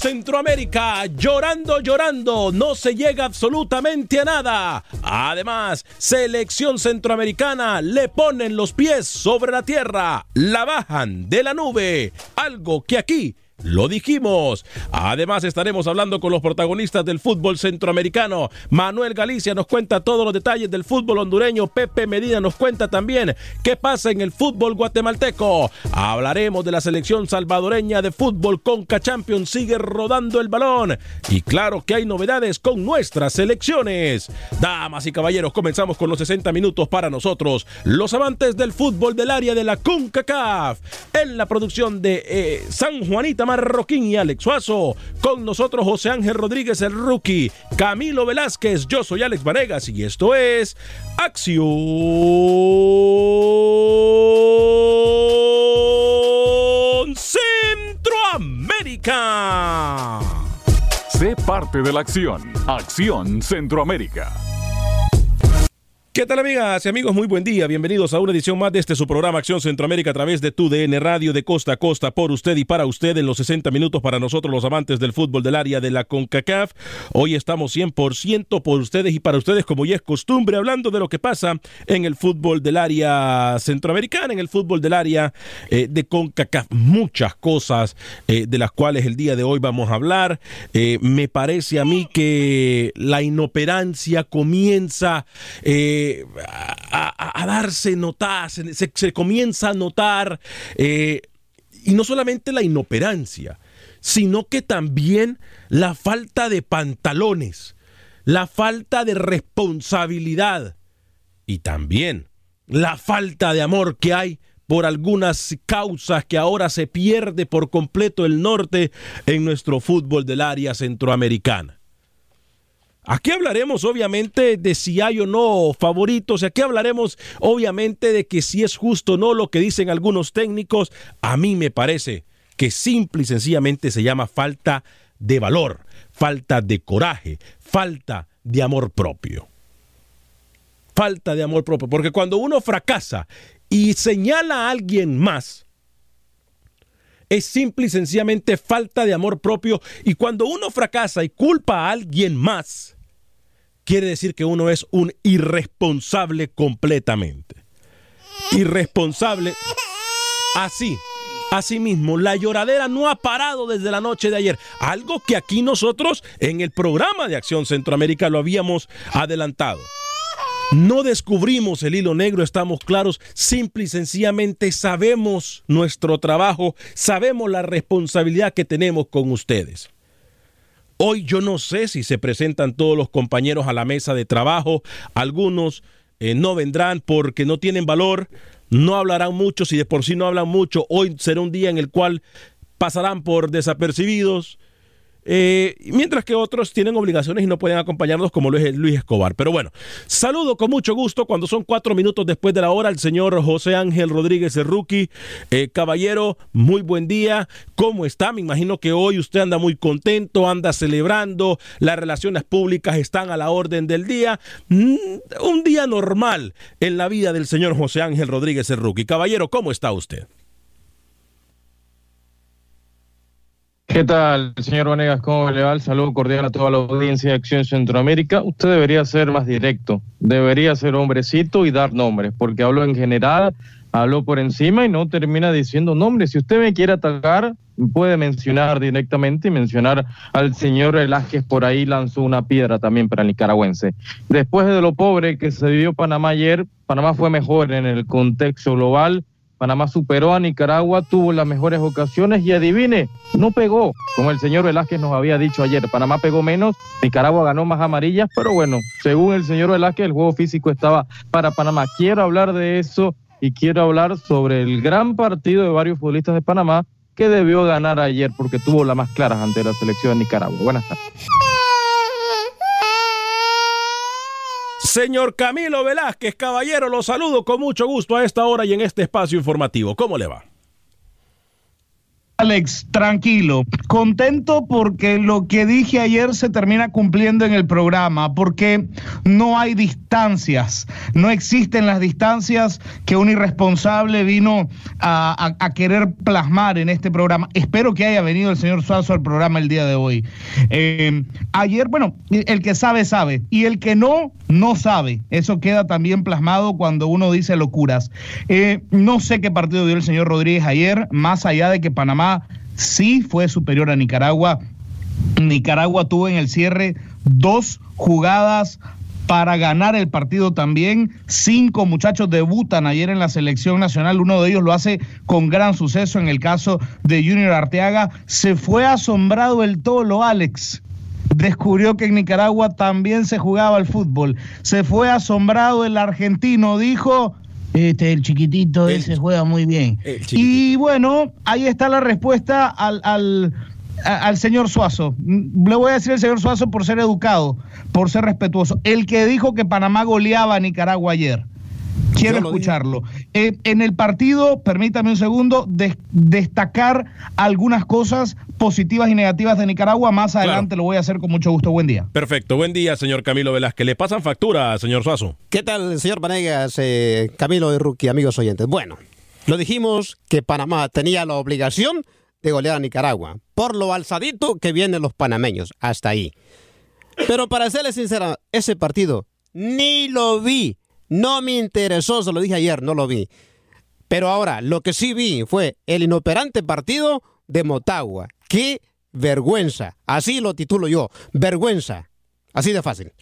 Centroamérica, llorando, llorando, no se llega absolutamente a nada. Además, selección centroamericana le ponen los pies sobre la tierra, la bajan de la nube, algo que aquí lo dijimos. Además, estaremos hablando con los protagonistas del fútbol centroamericano. Manuel Galicia nos cuenta todos los detalles del fútbol hondureño. Pepe Medina nos cuenta también qué pasa en el fútbol guatemalteco. Hablaremos de la selección salvadoreña de fútbol. Conca Champions sigue rodando el balón. Y claro que hay novedades con nuestras selecciones. Damas y caballeros, comenzamos con los 60 minutos para nosotros, los amantes del fútbol del área de la CONCACAF. En la producción de eh, San Juanita Marroquín y Alex Suazo. Con nosotros José Ángel Rodríguez, el rookie. Camilo Velázquez, yo soy Alex Vanegas y esto es Acción Centroamérica. Sé parte de la acción. Acción Centroamérica. ¿Qué tal amigas y amigos? Muy buen día. Bienvenidos a una edición más de este su programa Acción Centroamérica a través de tu DN Radio de costa a costa por usted y para usted en los 60 minutos para nosotros los amantes del fútbol del área de la CONCACAF. Hoy estamos 100% por ustedes y para ustedes como ya es costumbre hablando de lo que pasa en el fútbol del área centroamericana, en el fútbol del área eh, de CONCACAF. Muchas cosas eh, de las cuales el día de hoy vamos a hablar. Eh, me parece a mí que la inoperancia comienza... Eh, a, a, darse notar, se, comienza a notar, eh, y no solamente la inoperancia, sino que también la falta de pantalones, la falta de responsabilidad y también la falta de amor que hay por algunas causas que ahora se pierde por completo el norte en nuestro fútbol del área centroamericana. Aquí hablaremos obviamente de si hay o no favoritos, aquí hablaremos obviamente de que si es justo o no lo que dicen algunos técnicos. A mí me parece que simple y sencillamente se llama falta de valor, falta de coraje, falta de amor propio. Falta de amor propio, porque cuando uno fracasa y señala a alguien más, es simple y sencillamente falta de amor propio. Y cuando uno fracasa y culpa a alguien más, quiere decir que uno es un irresponsable completamente. Irresponsable. Así. Asimismo, la lloradera no ha parado desde la noche de ayer. Algo que aquí nosotros en el programa de Acción Centroamérica lo habíamos adelantado. No descubrimos el hilo negro, estamos claros, simple y sencillamente sabemos nuestro trabajo, sabemos la responsabilidad que tenemos con ustedes. Hoy yo no sé si se presentan todos los compañeros a la mesa de trabajo, algunos eh, no vendrán porque no tienen valor, no hablarán mucho, si de por sí no hablan mucho, hoy será un día en el cual pasarán por desapercibidos, eh, mientras que otros tienen obligaciones y no pueden acompañarnos como lo es Luis Escobar. Pero bueno, saludo con mucho gusto cuando son cuatro minutos después de la hora al señor José Ángel Rodríguez, el. Eh, caballero, muy buen día. ¿Cómo está? Me imagino que hoy usted anda muy contento, anda celebrando, las relaciones públicas están a la orden del día. Mm, un día normal en la vida del señor José Ángel Rodríguez, el. Caballero, ¿cómo está usted? ¿Qué tal, señor Vanegas? ¿Cómo le va? Saludo cordial a toda la audiencia de Acción Centroamérica. Usted debería ser más directo, debería ser hombrecito y dar nombres, porque hablo en general, hablo por encima y no termina diciendo nombres. Si usted me quiere atacar, puede mencionar directamente y mencionar al señor Velázquez por ahí lanzó una piedra también para el nicaragüense. Después de lo pobre que se vivió Panamá ayer, Panamá fue mejor en el contexto global Panamá superó a Nicaragua, tuvo las mejores ocasiones y adivine, no pegó, como el señor Velázquez nos había dicho ayer. Panamá pegó menos, Nicaragua ganó más amarillas, pero bueno, según el señor Velázquez, el juego físico estaba para Panamá. Quiero hablar de eso y quiero hablar sobre el gran partido de varios futbolistas de Panamá que debió ganar ayer porque tuvo las más claras ante la selección de Nicaragua. Buenas tardes. Señor Camilo Velázquez, caballero, lo saludo con mucho gusto a esta hora y en este espacio informativo. ¿Cómo le va? Alex, tranquilo, contento porque lo que dije ayer se termina cumpliendo en el programa, porque no hay distancias, no existen las distancias que un irresponsable vino a, querer plasmar en este programa. Espero que haya venido el señor Suazo al programa el día de hoy. Eh, ayer, bueno, el que sabe, sabe, y el que no, no sabe. Eso queda también plasmado cuando uno dice locuras. Eh, no sé qué partido dio el señor Rodríguez ayer, más allá de que Panamá sí fue superior a Nicaragua. Nicaragua tuvo en el cierre dos jugadas para ganar el partido también. Cinco muchachos debutan ayer en la selección nacional. Uno de ellos lo hace con gran suceso en el caso de Junior Arteaga. Se fue asombrado el tolo, Alex. Descubrió que en Nicaragua también se jugaba el fútbol. Se fue asombrado el argentino. Dijo, este, el chiquitito ese juega muy bien. Y bueno, ahí está la respuesta al, al, señor Suazo. Le voy a decir al señor Suazo por ser educado, por ser respetuoso. El que dijo que Panamá goleaba a Nicaragua ayer. Quiero escucharlo. Eh, en el partido, permítame un segundo, destacar algunas cosas positivas y negativas de Nicaragua. Más adelante lo voy a hacer con mucho gusto. Buen día. Perfecto. Buen día, señor Camilo Velázquez. ¿Le pasan factura, señor Suazo? ¿Qué tal, señor Vanegas, eh, Camilo de Rookie, amigos oyentes? Bueno, lo dijimos que Panamá tenía la obligación de golear a Nicaragua por lo alzadito que vienen los panameños. Hasta ahí. Pero para serles sincera, ese partido ni lo vi no me interesó, se lo dije ayer, no lo vi. Pero ahora, lo que sí vi fue el inoperante partido de Motagua. ¡Qué vergüenza! Así lo titulo yo, vergüenza. Así de fácil.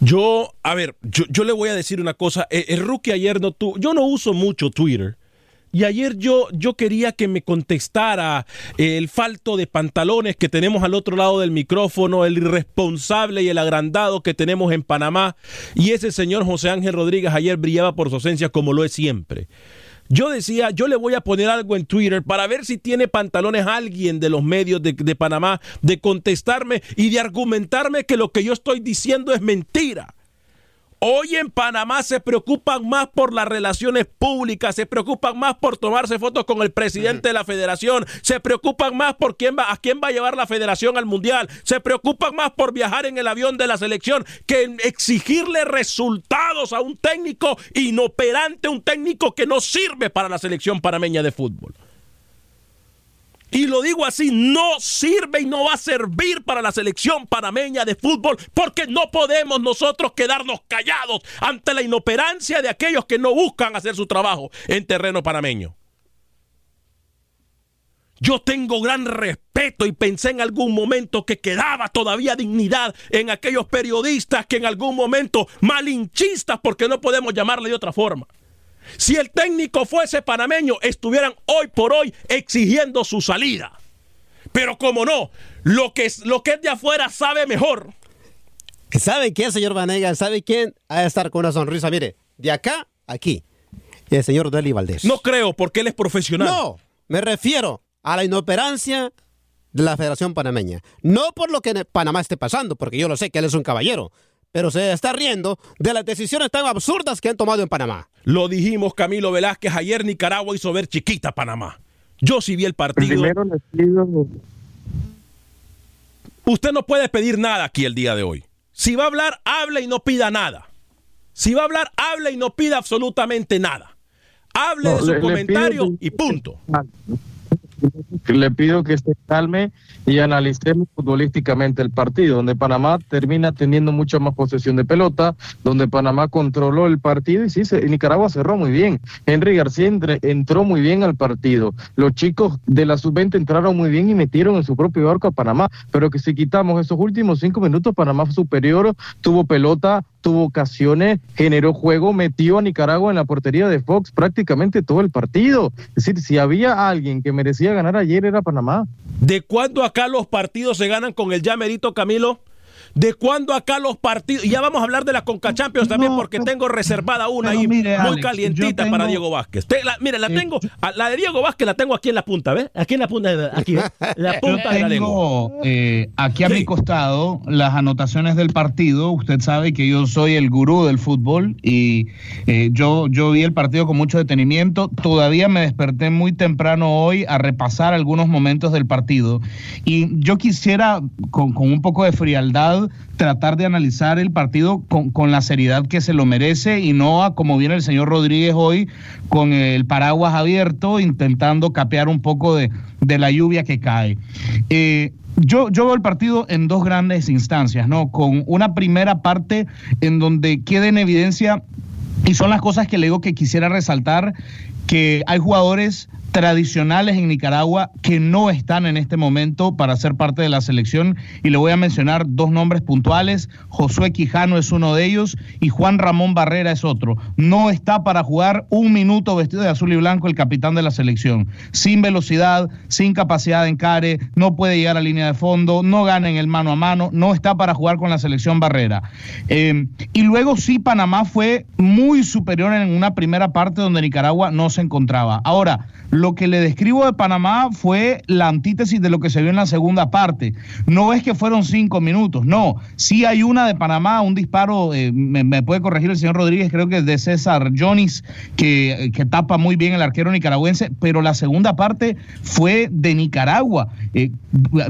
Yo, a ver, yo, le voy a decir una cosa. El, el rookie ayer no tuvo. Yo no uso mucho Twitter. Y ayer yo, yo quería que me contestara el falto de pantalones que tenemos al otro lado del micrófono, el irresponsable y el agrandado que tenemos en Panamá. Y ese señor José Ángel Rodríguez ayer brillaba por su ausencia como lo es siempre. Yo decía, yo le voy a poner algo en Twitter para ver si tiene pantalones alguien de los medios de, de, Panamá de contestarme y de argumentarme que lo que yo estoy diciendo es mentira. Hoy en Panamá se preocupan más por las relaciones públicas, se preocupan más por tomarse fotos con el presidente de la federación, se preocupan más por quién va, a quién va a llevar la federación al mundial, se preocupan más por viajar en el avión de la selección que exigirle resultados a un técnico inoperante, un técnico que no sirve para la selección panameña de fútbol y lo digo así, no sirve y no va a servir para la selección panameña de fútbol porque no podemos nosotros quedarnos callados ante la inoperancia de aquellos que no buscan hacer su trabajo en terreno panameño. Yo tengo gran respeto y pensé en algún momento que quedaba todavía dignidad en aquellos periodistas que en algún momento malinchistas, porque no podemos llamarle de otra forma, si el técnico fuese panameño, estuvieran hoy por hoy exigiendo su salida. Pero como no, lo que es, lo que es de afuera sabe mejor. ¿Sabe quién, señor Vanegas? ¿Sabe quién ha de estar con una sonrisa? Mire, de acá, aquí. El señor Deli Valdés. No creo, porque él es profesional. No, me refiero a la inoperancia de la Federación Panameña. No por lo que Panamá esté pasando, porque yo lo sé que él es un caballero, pero se está riendo de las decisiones tan absurdas que han tomado en Panamá. Lo dijimos Camilo Velázquez, ayer Nicaragua hizo ver chiquita Panamá. Yo sí vi el partido. Primero les pido Usted no puede pedir nada aquí el día de hoy. Si va a hablar, hable y no pida nada. Si va a hablar, hable y no pida absolutamente nada. Hable No, de su le- le comentario pido y punto. Le pido que se calme y analicemos futbolísticamente el partido, donde Panamá termina teniendo mucha más posesión de pelota, donde Panamá controló el partido y sí, se- Nicaragua cerró muy bien. Henry García entró muy bien al partido. Los chicos de la sub-20 entraron muy bien y metieron en su propio arco a Panamá, pero que si quitamos esos últimos cinco minutos, Panamá superior, tuvo pelota, tuvo ocasiones, generó juego, metió a Nicaragua en la portería de Fox prácticamente todo el partido. Es decir, si había alguien que merecía ganar ayer era Panamá. ¿De cuándo acá los partidos se ganan con el ya merito Camilo? ¿De cuándo acá los partidos? Y ya vamos a hablar de la Conca Champions también No, porque pero- tengo reservada una ahí mire, muy Alex, calientita yo para Diego Vázquez. Te- la- mire, la Eh, tengo, a- la de Diego Vázquez la tengo aquí en la punta, ¿ves? Aquí en la punta, de- aquí, ¿ves? La Yo punta de la lengua. tengo eh, aquí a Sí. mi costado las anotaciones del partido. Usted sabe que yo soy el gurú del fútbol y eh, yo, yo vi el partido con mucho detenimiento. Todavía me desperté muy temprano hoy a repasar algunos momentos del partido. Y yo quisiera, con, con un poco de frialdad, tratar de analizar el partido con, con la seriedad que se lo merece y no a como viene el señor Rodríguez hoy con el paraguas abierto intentando capear un poco de, de la lluvia que cae. Eh, yo, yo veo el partido en dos grandes instancias, ¿no? Con una primera parte en donde queda en evidencia, y son las cosas que le digo que quisiera resaltar, que hay jugadores tradicionales en Nicaragua que no están en este momento para ser parte de la selección y le voy a mencionar dos nombres puntuales. Josué Quijano es uno de ellos y Juan Ramón Barrera es otro. No está para jugar un minuto vestido de azul y blanco el capitán de la selección. Sin velocidad, sin capacidad de encare, no puede llegar a línea de fondo, no gana en el mano a mano, no está para jugar con la selección Barrera. Eh, y luego sí, Panamá fue muy superior en una primera parte donde Nicaragua no se encontraba. Ahora, lo que le describo de Panamá fue la antítesis de lo que se vio en la segunda parte. No es que fueron cinco minutos, no. Sí hay una de Panamá, un disparo, eh, me, puede corregir el señor Rodríguez, creo que es de César Jonis, que, que tapa muy bien el arquero nicaragüense, pero la segunda parte fue de Nicaragua, eh,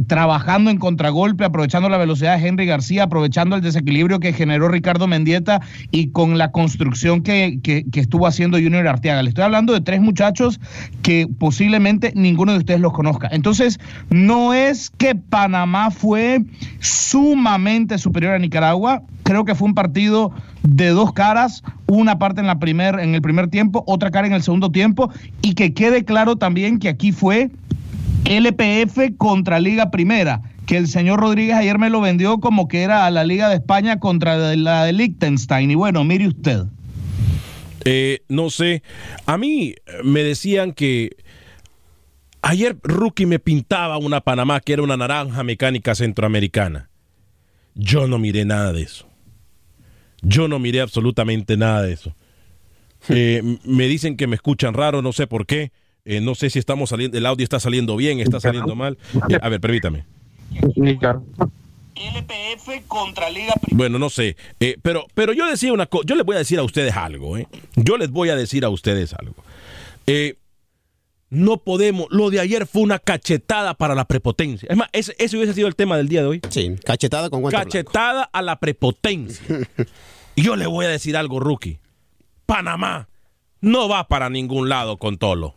trabajando en contragolpe, aprovechando la velocidad de Henry García, aprovechando el desequilibrio que generó Ricardo Mendieta y con la construcción que, que estuvo haciendo Junior Arteaga. Le estoy hablando de tres muchachos que posiblemente ninguno de ustedes los conozca. Entonces, no es que Panamá fue sumamente superior a Nicaragua. Creo que fue un partido de dos caras, una parte en la primer, en el primer tiempo, otra cara en el segundo tiempo, y que quede claro también que aquí fue LPF contra Liga Primera, que el señor Rodríguez ayer me lo vendió como que era a la Liga de España contra la de Liechtenstein. Y bueno, mire usted. Eh, no sé, a mí eh, me decían que ayer Rookie me pintaba una Panamá que era una naranja mecánica centroamericana. Yo no miré nada de eso. Yo no miré absolutamente nada de eso. Eh, me dicen que me escuchan raro, no sé por qué. Eh, no sé si estamos saliendo, el audio está saliendo bien, está saliendo mal. Eh, a ver, permítame. LPF contra Liga Bueno, no sé. Eh, pero, pero yo decía una cosa. Yo les voy a decir a ustedes algo, ¿eh? Yo les voy a decir a ustedes algo. Eh, no podemos. Lo de ayer fue una cachetada para la prepotencia. Es más, ese, ese hubiese sido el tema del día de hoy. Sí, cachetada con guante blanco. Cachetada a la prepotencia. y yo le voy a decir algo, rookie. Panamá no va para ningún lado con Tolo.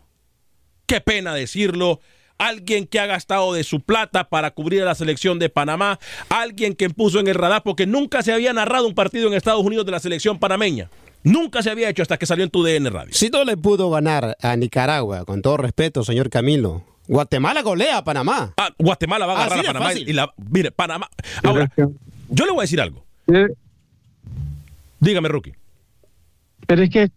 Qué pena decirlo. Alguien que ha gastado de su plata para cubrir a la selección de Panamá. Alguien que puso en el radar porque nunca se había narrado un partido en Estados Unidos de la selección panameña. Nunca se había hecho hasta que salió en tu DN Radio. Si no le pudo ganar a Nicaragua, con todo respeto, señor Camilo, Guatemala golea a Panamá. Ah, Guatemala va a agarrar Así a Panamá. Y la, mire, Panamá. Ahora, yo le voy a decir algo. Dígame, Rookie. Pero es que,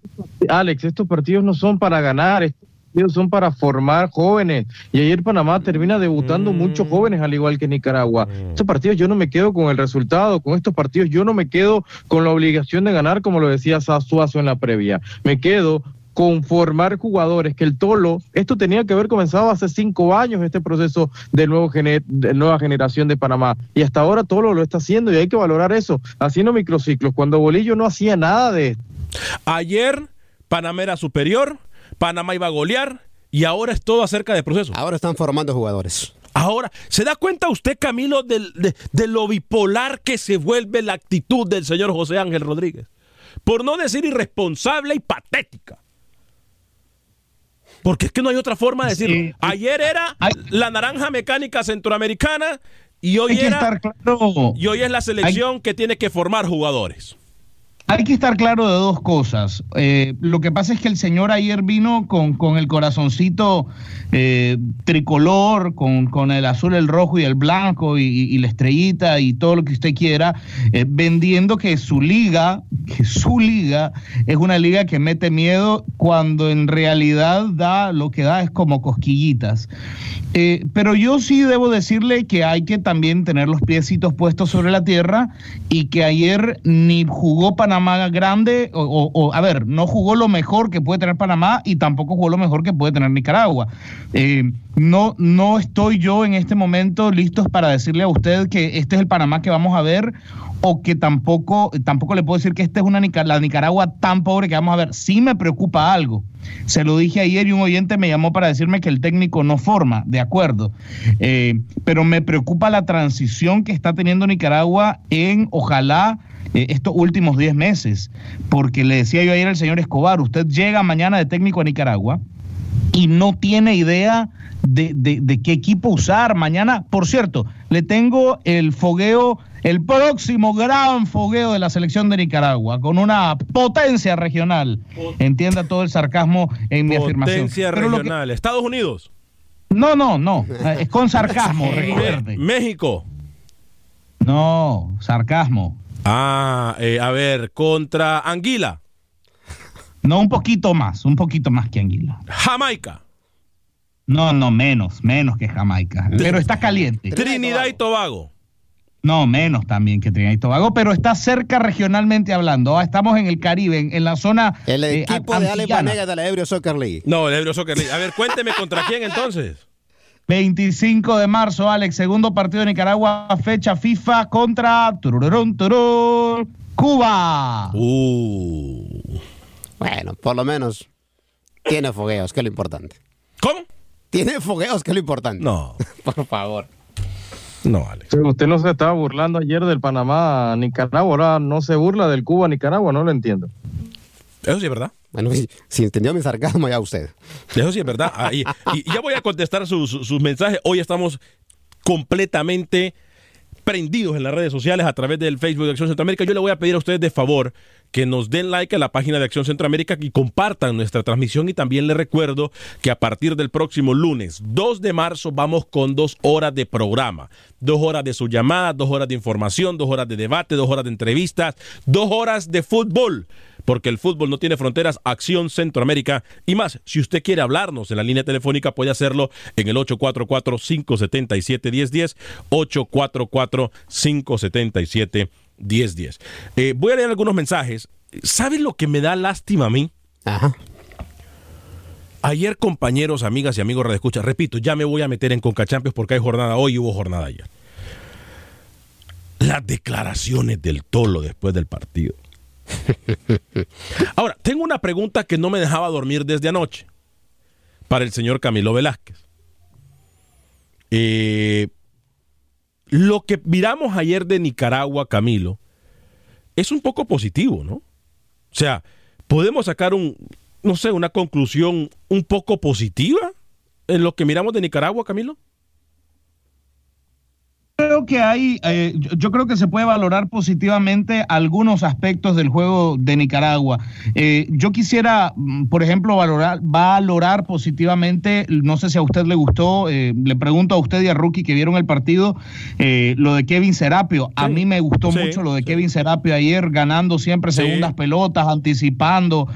Alex, estos partidos no son para ganar, estos partidos son para formar jóvenes. Y ayer Panamá termina debutando muchos jóvenes, al igual que Nicaragua. Estos partidos yo no me quedo con el resultado, con estos partidos yo no me quedo con la obligación de ganar, como lo decía Suazo en la previa. Me quedo conformar jugadores, que el Tolo, esto tenía que haber comenzado hace cinco años, este proceso de, nuevo de nueva generación de Panamá. Y hasta ahora Tolo lo está haciendo y hay que valorar eso, haciendo microciclos, cuando Bolillo no hacía nada de esto. Ayer Panamá era superior, Panamá iba a golear y ahora es todo acerca de proceso. Ahora están formando jugadores. Ahora, ¿se da cuenta usted, Camilo, de, de, lo bipolar que se vuelve la actitud del señor José Ángel Rodríguez? Por no decir irresponsable y patética. Porque es que no hay otra forma de decirlo. Ayer era la naranja mecánica centroamericana y hoy, era, y hoy es la selección que tiene que formar jugadores. Hay que estar claro de dos cosas. Eh, lo que pasa es que el señor ayer vino con, con el corazoncito eh, tricolor, con, con, el azul, el rojo y el blanco y, la estrellita y todo lo que usted quiera, eh, vendiendo que su liga, que su liga es una liga que mete miedo cuando en realidad da lo que da es como cosquillitas. pero yo sí debo decirle que hay que también tener los piecitos puestos sobre la tierra y que ayer ni jugó Panamá Panamá grande, o, a ver, no jugó lo mejor que puede tener Panamá y tampoco jugó lo mejor que puede tener Nicaragua. Eh, no, no estoy yo en este momento listo para decirle a usted que este es el Panamá que vamos a ver o que tampoco, tampoco le puedo decir que esta es una la Nicaragua tan pobre que vamos a ver. Sí me preocupa algo. Se lo dije ayer y un oyente me llamó para decirme que el técnico no forma, de acuerdo. Eh, pero me preocupa la transición que está teniendo Nicaragua en, ojalá, eh, estos últimos 10 meses, porque le decía yo ayer al señor Escobar, usted llega mañana de técnico a Nicaragua y no tiene idea de, de, qué equipo usar. Mañana, por cierto, le tengo el fogueo, el próximo gran fogueo de la selección de Nicaragua, con una potencia regional. Entienda todo el sarcasmo en mi afirmación. Potencia regional. ¿Estados Unidos? No, no, no. Es con sarcasmo, recuerde. ¿México? No, sarcasmo. Ah, eh, a ver, contra Anguila. No, un poquito más, un poquito más que Anguila. Jamaica. No, no, menos, menos que Jamaica. Pero está caliente. Trinidad y Tobago. No, menos también que Trinidad y Tobago, pero está cerca regionalmente hablando. Ah, estamos en el Caribe, en, la zona. El eh, equipo de Ale de la Ebrio Soccer League. No, el Ebrio Soccer League. A ver, cuénteme contra quién entonces. 25 de marzo, Alex, segundo partido de Nicaragua, fecha FIFA contra Cuba. Uh. Bueno, por lo menos tiene fogueos, que es lo importante. ¿Cómo? Tiene fogueos, que es lo importante. No. por favor. No, Alex. usted no se estaba burlando ayer del Panamá Nicaragua, ahora no se burla del Cuba Nicaragua, no lo entiendo. Eso sí es verdad. Bueno, si, entendió mi sarcasmo, ya usted. Eso sí es verdad. Ah, y, ya voy a contestar sus, sus mensajes. Hoy estamos completamente prendidos en las redes sociales a través del Facebook de Acción Centroamérica. Yo le voy a pedir a ustedes de favor que nos den like a la página de Acción Centroamérica y compartan nuestra transmisión y también les recuerdo que a partir del próximo lunes 2 de marzo vamos con dos horas de programa, dos horas de su llamada, dos horas de información, dos horas de debate, dos horas de entrevistas, dos horas de fútbol porque el fútbol no tiene fronteras, Acción Centroamérica y más. Si usted quiere hablarnos en la línea telefónica, puede hacerlo en el 844-577-1010, 844-577-1010. Eh, voy a leer algunos mensajes. ¿Saben lo que me da lástima a mí? Ajá. Ayer, compañeros, amigas y amigos de escucha, repito, ya me voy a meter en Concachampions porque hay jornada hoy y hubo jornada ayer. Las declaraciones del Tolo después del partido. Ahora, tengo una pregunta que no me dejaba dormir desde anoche para el señor Camilo Velázquez. Eh, lo que miramos ayer de Nicaragua, Camilo, es un poco positivo, ¿no? O sea, podemos sacar un, no sé, una conclusión un poco positiva en lo que miramos de Nicaragua, Camilo creo que hay, eh, yo creo que se puede valorar positivamente algunos aspectos del juego de Nicaragua. Eh, yo quisiera, mm, por ejemplo, valorar, valorar positivamente, no sé si a usted le gustó, eh, le pregunto a usted y a Rookie que vieron el partido, lo de Kevin Serapio. A mí me gustó mucho lo de Kevin Serapio ayer, ganando siempre segundas pelotas, anticipando,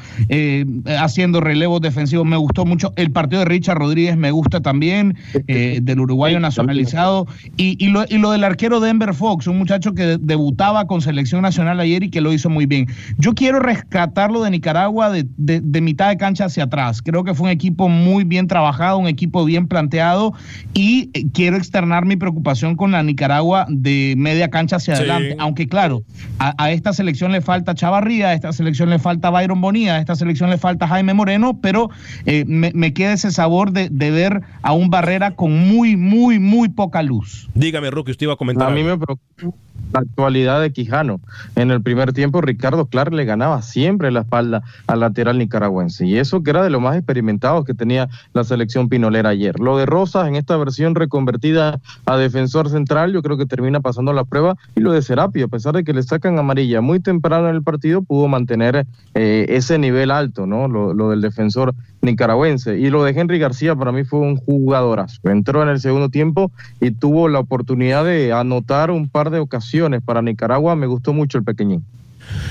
haciendo relevos defensivos. Me gustó mucho. El partido de Richard Rodríguez me gusta también, del uruguayo nacionalizado. Y, y lo, y lo del arquero Denver Fox, un muchacho que debutaba con selección nacional ayer y que lo hizo muy bien. Yo quiero rescatarlo de Nicaragua de, de, mitad de cancha hacia atrás. Creo que fue un equipo muy bien trabajado, un equipo bien planteado y eh, quiero externar mi preocupación con la Nicaragua de media cancha hacia adelante. Aunque claro, a, esta selección le falta Chavarría, a esta selección le falta Byron Bonilla, a esta selección le falta Jaime Moreno, pero eh, me, me, queda ese sabor de, de ver a un Barrera con muy, muy, muy poca luz. Dígame, Roque, usted iba a comentar. A mí me preocupa la actualidad de Quijano. En el primer tiempo, Ricardo Clark le ganaba siempre la espalda al lateral nicaragüense. Y eso que era de lo más experimentado que tenía la selección pinolera ayer. Lo de Rosas en esta versión reconvertida a defensor central, yo creo que termina pasando la prueba. Y lo de Serapio, a pesar de que le sacan amarilla muy temprano en el partido, pudo mantener eh, ese nivel alto, ¿no? Lo, lo del defensor nicaragüense. Y lo de Henry García para mí fue un jugadorazo. Entró en el segundo tiempo y tuvo la oportunidad de anotar un par de ocasiones para Nicaragua, me gustó mucho el pequeñín.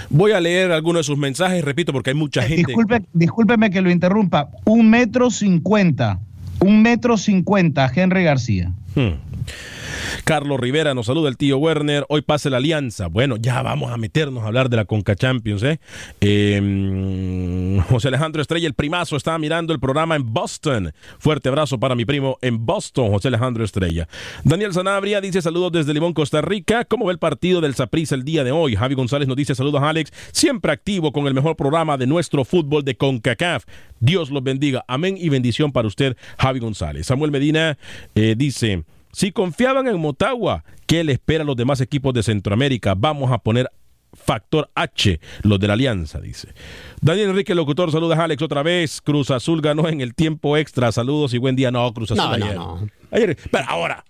Voy a leer algunos de sus mensajes, repito, porque hay mucha gente. Disculpe, discúlpeme que lo interrumpa. Un metro cincuenta. Un metro cincuenta, Henry García. Hmm. Carlos Rivera nos saluda el tío Werner. Hoy pase la alianza. Bueno, ya vamos a meternos a hablar de la Conca Champions. ¿eh? Em, José Alejandro Estrella, el primazo, estaba mirando el programa en Boston. Fuerte abrazo para mi primo en Boston, José Alejandro Estrella. Daniel Sanabria dice saludos desde Limón, Costa Rica. ¿Cómo ve el partido del Saprissa el día de hoy? Javi González nos dice saludos Alex, siempre activo con el mejor programa de nuestro fútbol de CONCACAF. Dios los bendiga. Amén y bendición para usted, Javi González. Samuel Medina eh, dice, si confiaban en Motagua, ¿qué le espera a los demás equipos de Centroamérica? Vamos a poner factor H, los de la alianza, dice. Daniel Enrique, locutor, saludos a Alex otra vez. Cruz Azul ganó en el tiempo extra. Saludos y buen día. No, Cruz Azul. No, no, no. Ayer, pero ahora,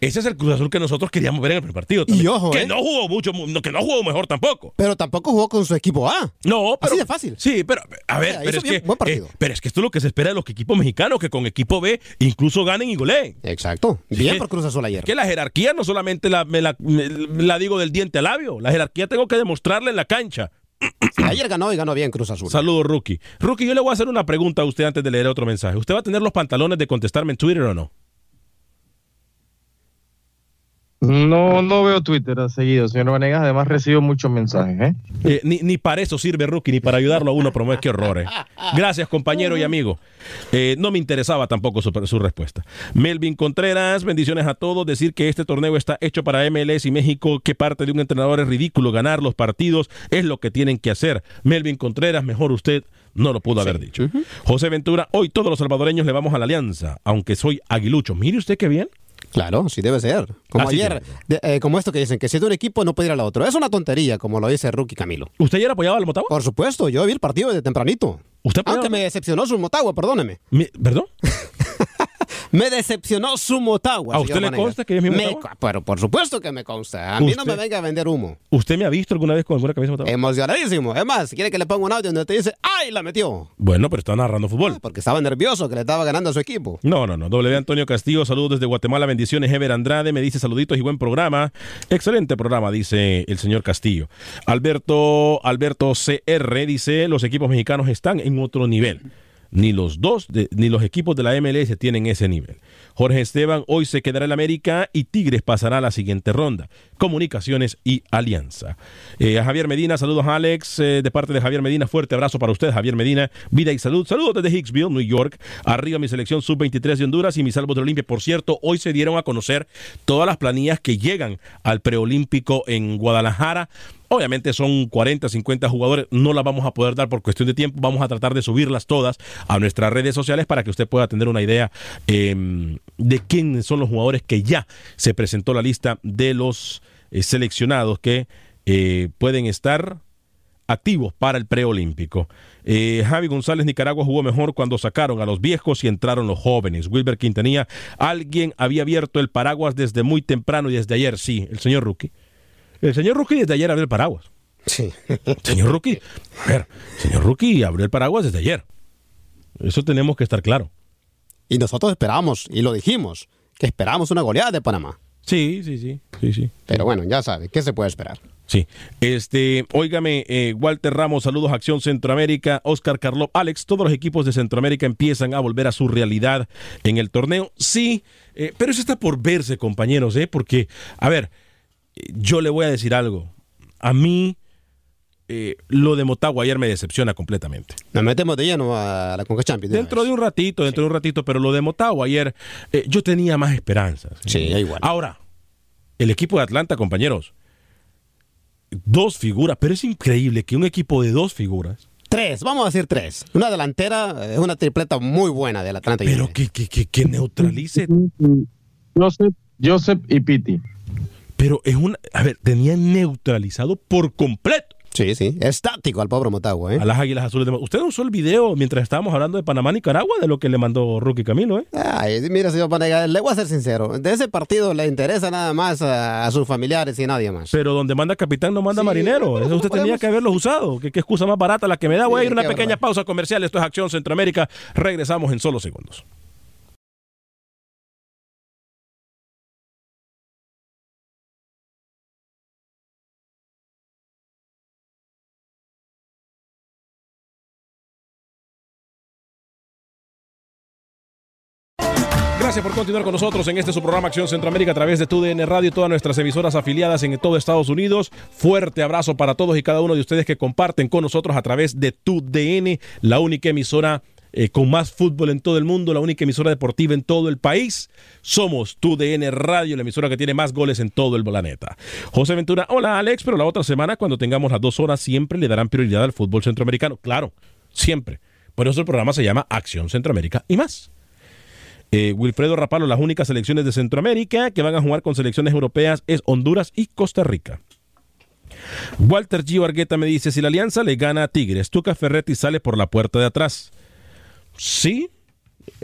ese es el Cruz Azul que nosotros queríamos ver en el primer partido. Y ojo, que ¿eh? no jugó mucho, que no jugó mejor tampoco. Pero tampoco jugó con su equipo A. No, pero. Así de fácil. Sí, pero a ver, pero es, que, eh, pero es que esto es lo que se espera de los equipos mexicanos, que con equipo B incluso ganen y goleen. Exacto. Bien por Cruz Azul ayer. Que la jerarquía no solamente la, me la, digo del diente al labio, la jerarquía tengo que demostrarla en la cancha. ayer ganó y ganó bien Cruz Azul. Saludos, Rookie. Rookie, yo le voy a hacer una pregunta a usted antes de leer otro mensaje. ¿Usted va a tener los pantalones de contestarme en Twitter o no? No, no veo Twitter seguido, señor Vanegas. Además, recibo muchos mensajes. ¿eh? Eh, ni, ni, para eso sirve Rookie, ni para ayudarlo a uno, pero qué horrores. Gracias, compañero y amigo. Eh, no me interesaba tampoco su, su, respuesta. Melvin Contreras, bendiciones a todos. Decir que este torneo está hecho para MLS y México, que parte de un entrenador es ridículo. Ganar los partidos es lo que tienen que hacer. Melvin Contreras, mejor usted no lo pudo haber dicho. José Ventura, hoy todos los salvadoreños le vamos a la alianza, aunque soy aguilucho. Mire usted qué bien. Claro, sí debe ser. Como ayer, eh, como esto que dicen, que si de un equipo no puede ir al otro. Es una tontería, como lo dice Rookie Camilo. ¿Usted ya apoyaba al Motagua? Por supuesto, yo vi el partido de tempranito. ¿Usted Aunque me decepcionó su Motagua, perdóneme. ¿Perdón? Me decepcionó su Motagua. ¿A usted le consta que es mi Motagua? pero por supuesto que me consta. A mí no me venga a vender humo. ¿Usted me ha visto alguna vez con alguna camisa Motagua? Emocionadísimo. Es más, quiere que le ponga un audio donde te dice, ¡ay, la metió! Bueno, pero está narrando fútbol. porque estaba nervioso que le estaba ganando a su equipo. No, no, no. W Antonio Castillo, saludos desde Guatemala, bendiciones. Ever Andrade me dice saluditos y buen programa. Excelente programa, dice el señor Castillo. Alberto, Alberto CR dice, los equipos mexicanos están en otro nivel ni los dos, ni los equipos de la MLS tienen ese nivel. Jorge Esteban hoy se quedará en América y Tigres pasará a la siguiente ronda. Comunicaciones y Alianza. Eh, a Javier Medina, saludos Alex, eh, de parte de Javier Medina, fuerte abrazo para usted, Javier Medina, vida y salud. Saludos desde Hicksville, New York. Arriba mi selección sub-23 de Honduras y mis salvos de Olimpia. Por cierto, hoy se dieron a conocer todas las planillas que llegan al preolímpico en Guadalajara. Obviamente son 40, 50 jugadores, no las vamos a poder dar por cuestión de tiempo, vamos a tratar de subirlas todas a nuestras redes sociales para que usted pueda tener una idea em, de quiénes son los jugadores que ya se presentó la lista de los eh, seleccionados que eh, pueden estar activos para el preolímpico. Eh, Javi González Nicaragua jugó mejor cuando sacaron a los viejos y entraron los jóvenes. Wilber Quintanilla, alguien había abierto el paraguas desde muy temprano y desde ayer, sí, el señor Rookie. El señor Rookie desde ayer abrió el paraguas. Sí. Señor Rookie, a ver, señor Rookie abrió el paraguas desde ayer. Eso tenemos que estar claro. Y nosotros esperamos, y lo dijimos, que esperamos una goleada de Panamá. Sí, sí, sí, sí, sí. Pero bueno, ya sabe, ¿qué se puede esperar? Sí. Este, óigame, eh, Walter Ramos, saludos Acción Centroamérica, Oscar Carlop, Alex, todos los equipos de Centroamérica empiezan a volver a su realidad en el torneo. Sí, eh, pero eso está por verse, compañeros, ¿eh? Porque, a ver, yo le voy a decir algo. A mí, eh, lo de Motagua ayer me decepciona completamente. Nos metemos de lleno a la Conca Champions. Dentro de un ratito, dentro de un ratito, pero lo de Motagua ayer, eh, yo tenía más esperanzas. Sí, igual. Ahora, el equipo de Atlanta, compañeros, dos figuras, pero es increíble que un equipo de dos figuras. Tres, vamos a decir tres. Una delantera, es una tripleta muy buena del Atlanta. Pero que, que, que, que neutralice. Joseph, Joseph y Piti. Pero es una. A ver, tenían neutralizado por completo. Sí, sí, estático al pobre Motagua, ¿eh? A las Águilas Azules de ¿Usted usó el video mientras estábamos hablando de Panamá, Nicaragua, de lo que le mandó Rookie Camilo, eh? Ay, mira, señor Panega, le voy a ser sincero. De ese partido le interesa nada más a, a sus familiares y nadie más. Pero donde manda capitán no manda Sí, marinero. Eso usted podemos- tenía que haberlos usado. ¿Qué, qué excusa más barata la que me da? Voy a ir una pequeña verdad. pausa comercial. Esto es Acción Centroamérica. Regresamos en solo segundos. Gracias por continuar con nosotros en este su programa Acción Centroamérica a través de TUDN Radio y todas nuestras emisoras afiliadas en todo Estados Unidos. Fuerte abrazo para todos y cada uno de ustedes que comparten con nosotros a través de TUDN, la única emisora eh, con más fútbol en todo el mundo, la única emisora deportiva en todo el país. Somos TUDN Radio, la emisora que tiene más goles en todo el planeta. José Ventura, hola Alex, pero la otra semana cuando tengamos las dos horas siempre le darán prioridad al fútbol centroamericano. Claro, siempre. Por eso el programa se llama Acción Centroamérica y más. Eh, Wilfredo Rapalo, las únicas selecciones de Centroamérica que van a jugar con selecciones europeas es Honduras y Costa Rica. Walter Gio Argueta me dice, si la alianza le gana a Tigres, Tuca Ferretti sale por la puerta de atrás. Sí,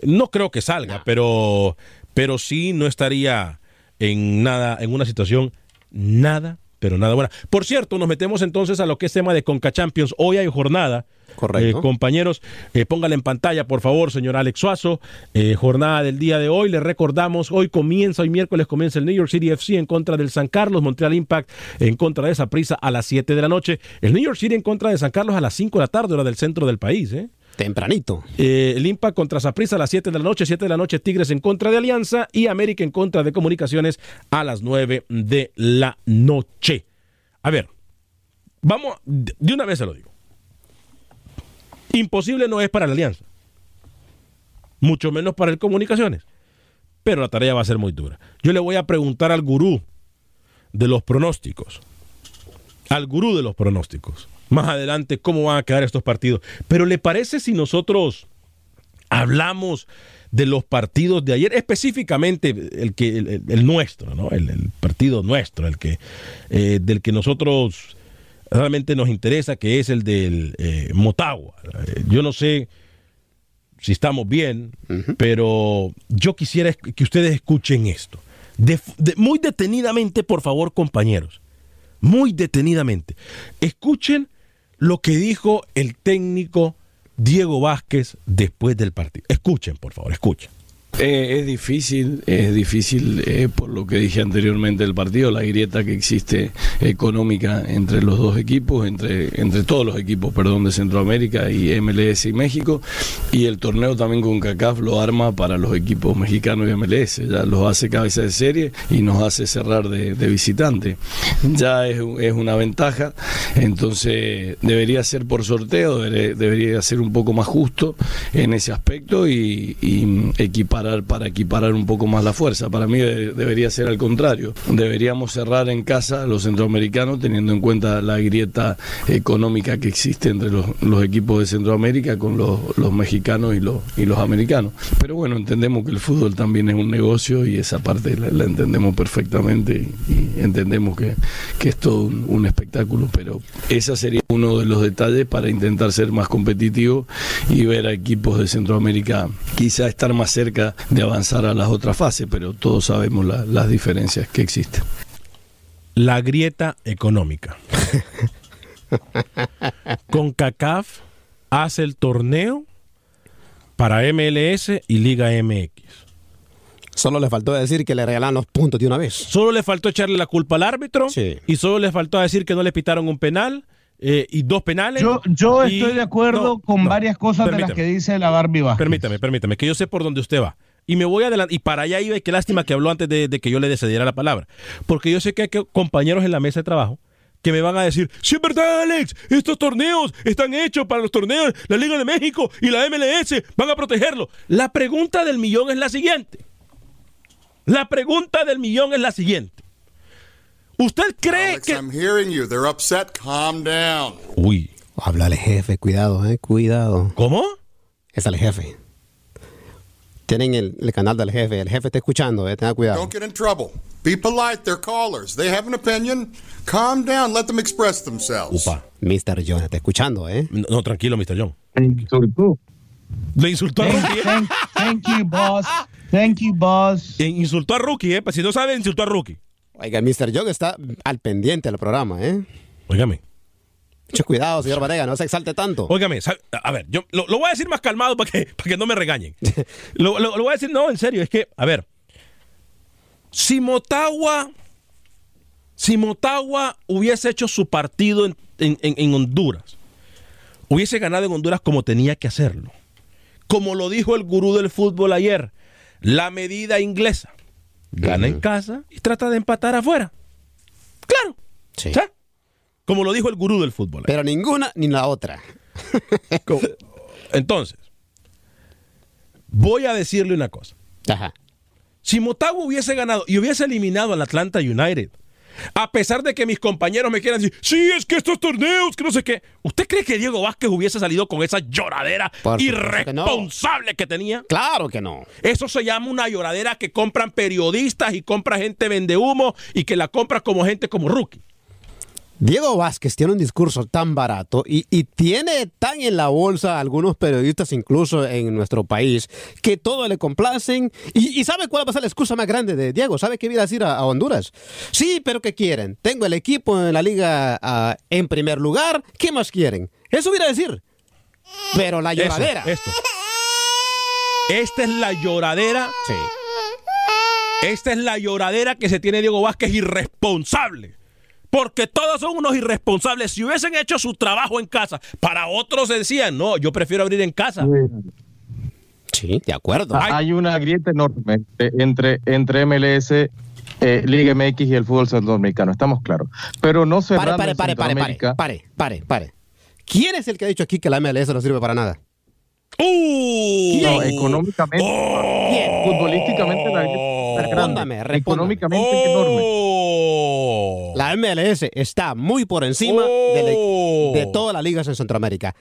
no creo que salga, pero, pero sí no estaría en nada, en una situación nada, pero nada buena. Por cierto, nos metemos entonces a lo que es tema de Conca Champions. Hoy hay jornada. Correcto. Eh, compañeros, eh, póngale en pantalla, por favor, señor Alex Suazo. Eh, jornada del día de hoy. Le recordamos, hoy comienza, hoy miércoles comienza el New York City FC en contra del San Carlos, Montreal Impact en contra de esa prisa a las 7 de la noche. El New York City en contra de San Carlos a las 5 de la tarde, hora del centro del país. ¿eh? Tempranito. Eh, el Impact contra Saprissa a las 7 de la noche, 7 de la noche Tigres en contra de Alianza y América en contra de Comunicaciones a las 9 de la noche. A ver, vamos, de una vez se lo digo. Imposible no es para la Alianza, mucho menos para el Comunicaciones, pero la tarea va a ser muy dura. Yo le voy a preguntar al gurú de los pronósticos, al gurú de los pronósticos, más adelante cómo van a quedar estos partidos. Pero ¿le parece si nosotros hablamos de los partidos de ayer, específicamente el que el, nuestro, ¿no? El, el partido nuestro, el que eh, del que nosotros realmente nos interesa, que es el del eh, Motagua. Eh, yo no sé si estamos bien, pero yo quisiera que ustedes escuchen esto. De- de- muy detenidamente, por favor, compañeros. Muy detenidamente. Escuchen lo que dijo el técnico Diego Vázquez después del partido. Escuchen, por favor, escuchen. Eh, es difícil, es difícil eh, por lo que dije anteriormente del partido, la grieta que existe económica entre los dos equipos, entre, entre todos los equipos, perdón, de Centroamérica y MLS y México, y el torneo también con CACAF lo arma para los equipos mexicanos y MLS, ya los hace cabeza de serie y nos hace cerrar de, de visitante. Ya es, una ventaja, entonces debería ser por sorteo, debería, ser un poco más justo en ese aspecto y, y para equiparar un poco más la fuerza. Para mí de- debería ser al contrario. Deberíamos cerrar en casa los centroamericanos teniendo en cuenta la grieta económica que existe entre los, equipos de Centroamérica con los, mexicanos y los, americanos. Pero bueno, entendemos que el fútbol también es un negocio y esa parte la, entendemos perfectamente y entendemos que, que es todo un, un espectáculo. Pero ese sería uno de los detalles para intentar ser más competitivo y ver a equipos de Centroamérica quizá estar más cerca de avanzar a las otras fases, pero todos sabemos la- las diferencias que existen. La grieta económica. Con CACAF hace el torneo para MLS y Liga MX. Solo le faltó decir que le regalan los puntos de una vez. Solo le faltó echarle la culpa al árbitro. Sí. Y solo le faltó decir que no le pitaron un penal eh, y dos penales. Yo, yo Y- estoy de acuerdo no, con no, varias cosas de las que dice la Barbie Vázquez. Permítame, permítame, que yo sé por dónde usted va. Y me voy adelante. Y para allá iba, y qué lástima que habló antes de, de que yo le cediera la palabra. Porque yo sé que hay que- compañeros en la mesa de trabajo que me van a decir, sí es verdad, Alex, estos torneos están hechos para los torneos, la Liga de México y la MLS van a protegerlo. La pregunta del millón es la siguiente. La pregunta del millón es la siguiente. ¿Usted cree Alex, que... I'm hearing you. They're upset. Calm down. Uy, Háblale, jefe, cuidado, eh, cuidado. ¿cómo? Es el jefe. Tienen el, el canal del jefe, el jefe está escuchando, eh, tenga cuidado. Don't get in trouble. Be polite. They're callers. They have an opinion. Calm down. Let them express themselves. Upa. Mr. John está escuchando, ¿eh? No, no, tranquilo, Mr. John. Le insultó a Thank, Rookie. ¿eh? thank- thank you, boss. Thank you, boss. Eh, Insultó a Rookie, ¿eh? Pues si no sabe, insultó a Rookie. Oiga, Mr. John está al pendiente del programa, ¿eh? Óigame. Mucho cuidado, señor Varega, no se exalte tanto. Óigame, a ver, yo lo, lo voy a decir más calmado para que, para que no me regañen. lo, lo- lo voy a decir, no, en serio, es que, a ver, si Motagua, si Motagua hubiese hecho su partido en, en- en- en Honduras, hubiese ganado en Honduras como tenía que hacerlo. Como lo dijo el gurú del fútbol ayer, la medida inglesa. Gana en casa y trata de empatar afuera. Claro. Sí. ¿sí? Como lo dijo el gurú del fútbol. Pero ninguna ni la otra. Entonces, voy a decirle una cosa. Ajá. Si Motagua hubiese ganado y hubiese eliminado al Atlanta United, a pesar de que mis compañeros me quieran decir, sí, es que estos torneos, que no sé qué, ¿usted cree que Diego Vázquez hubiese salido con esa lloradera Por supuesto que no. irresponsable que tenía? Claro que no. Eso se llama una lloradera que compran periodistas y compra gente vende humo y que la compra como gente como rookie. Diego Vázquez tiene un discurso tan barato y, y tiene tan en la bolsa a algunos periodistas, incluso en nuestro país, que todo le complacen. ¿Y, y sabe cuál va a ser la excusa más grande de Diego? ¿Sabe qué viene a decir a, a Honduras? Sí, pero ¿qué quieren? Tengo el equipo en la liga ah, en primer lugar. ¿Qué más quieren? Eso viene a decir. Pero la Eso, lloradera. esto. Esta es la lloradera. Sí. Esta es la lloradera que se tiene Diego Vázquez irresponsable. Porque todos son unos irresponsables. Si hubiesen hecho su trabajo en casa, para otros decían, no, yo prefiero abrir en casa. Sí, de acuerdo. hay una grieta enorme entre, entre MLS, eh, Liga MX y el fútbol centroamericano, estamos claros. Pero no Pare, cerrando pare, pare, pare, pare, pare, pare, pare. ¿Quién es el que ha dicho aquí que la MLS no sirve para nada? ¡Uh! No, económicamente, futbolísticamente la. Respóndame, respóndame. Económicamente enorme. ¡Oh! La MLS está muy por encima de, la- de todas las ligas en Centroamérica.